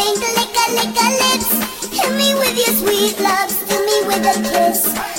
pink lick, lick, lips. Hit me with your sweet love, fill me with a kiss.